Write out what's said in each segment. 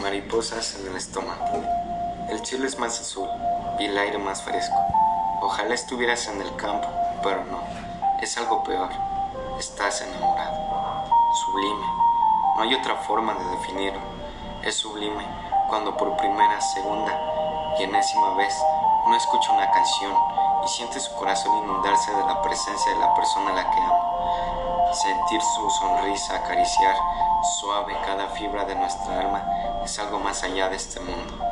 Mariposas en el estómago. El cielo es más azul y el aire más fresco. Ojalá estuvieras en el campo, pero no. Es algo peor. Estás enamorado. Sublime. No hay otra forma de definirlo. Es sublime cuando por primera, segunda y enésima vez uno escucha una canción y siente su corazón inundarse de la presencia de la persona a la que ama. Sentir su sonrisa acariciar suave cada fibra de nuestra alma es algo más allá de este mundo.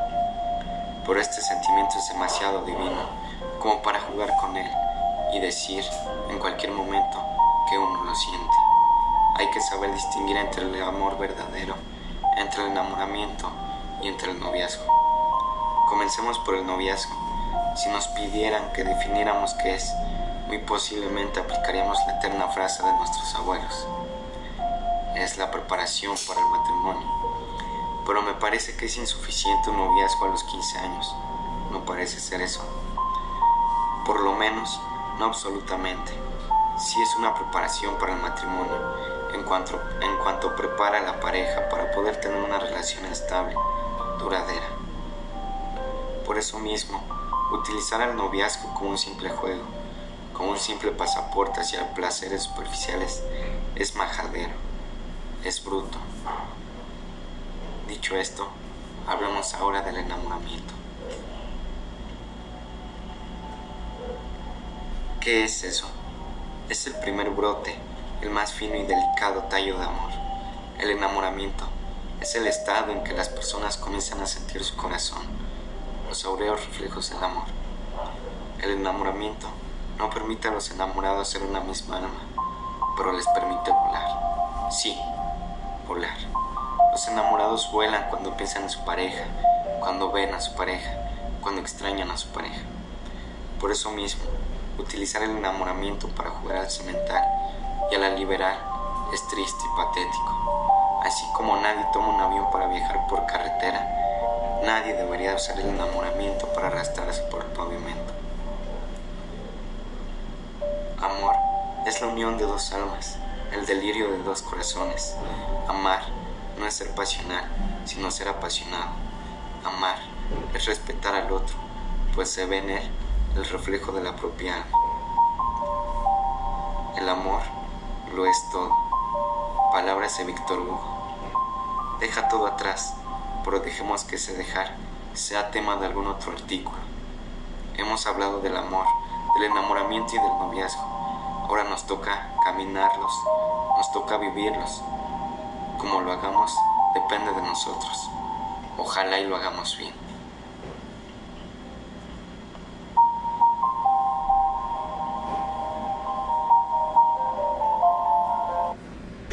Por este sentimiento es demasiado divino como para jugar con él y decir en cualquier momento que uno lo siente. Hay que saber distinguir entre el amor verdadero, entre el enamoramiento y entre el noviazgo. Comencemos por el noviazgo. Si nos pidieran que definiéramos qué es, muy posiblemente aplicaríamos la eterna frase de nuestros abuelos. Es la preparación para el matrimonio. Pero me parece que es insuficiente un noviazgo a los 15 años. No parece ser eso. Por lo menos, no absolutamente. Sí es una preparación para el matrimonio, en cuanto, en cuanto prepara a la pareja para poder tener una relación estable, duradera. Por eso mismo, utilizar el noviazgo como un simple juego, como un simple pasaporte hacia placeres superficiales, es majadero, es bruto. Dicho esto, hablemos ahora del enamoramiento. ¿Qué es eso? Es el primer brote, el más fino y delicado tallo de amor. El enamoramiento es el estado en que las personas comienzan a sentir su corazón, los aureos reflejos del amor. El enamoramiento no permite a los enamorados ser una misma alma, pero les permite volar. Sí, volar. Los enamorados vuelan cuando piensan en su pareja, cuando ven a su pareja, cuando extrañan a su pareja. Por eso mismo, utilizar el enamoramiento para jugar al cimental y a la liberar es triste y patético. Así como nadie toma un avión para viajar por carretera, nadie debería usar el enamoramiento para arrastrarse por el pavimento. Amor es la unión de dos almas, el delirio de dos corazones. Amar no es ser pasional, sino ser apasionado. Amar es respetar al otro, pues se ve en él el reflejo de la propia alma. El amor lo es todo. Palabras de Víctor Hugo. Deja todo atrás, pero dejemos que ese dejar sea tema de algún otro artículo. Hemos hablado del amor, del enamoramiento y del noviazgo. Ahora nos toca caminarlos, nos toca vivirlos. Como lo hagamos, depende de nosotros. Ojalá y lo hagamos bien.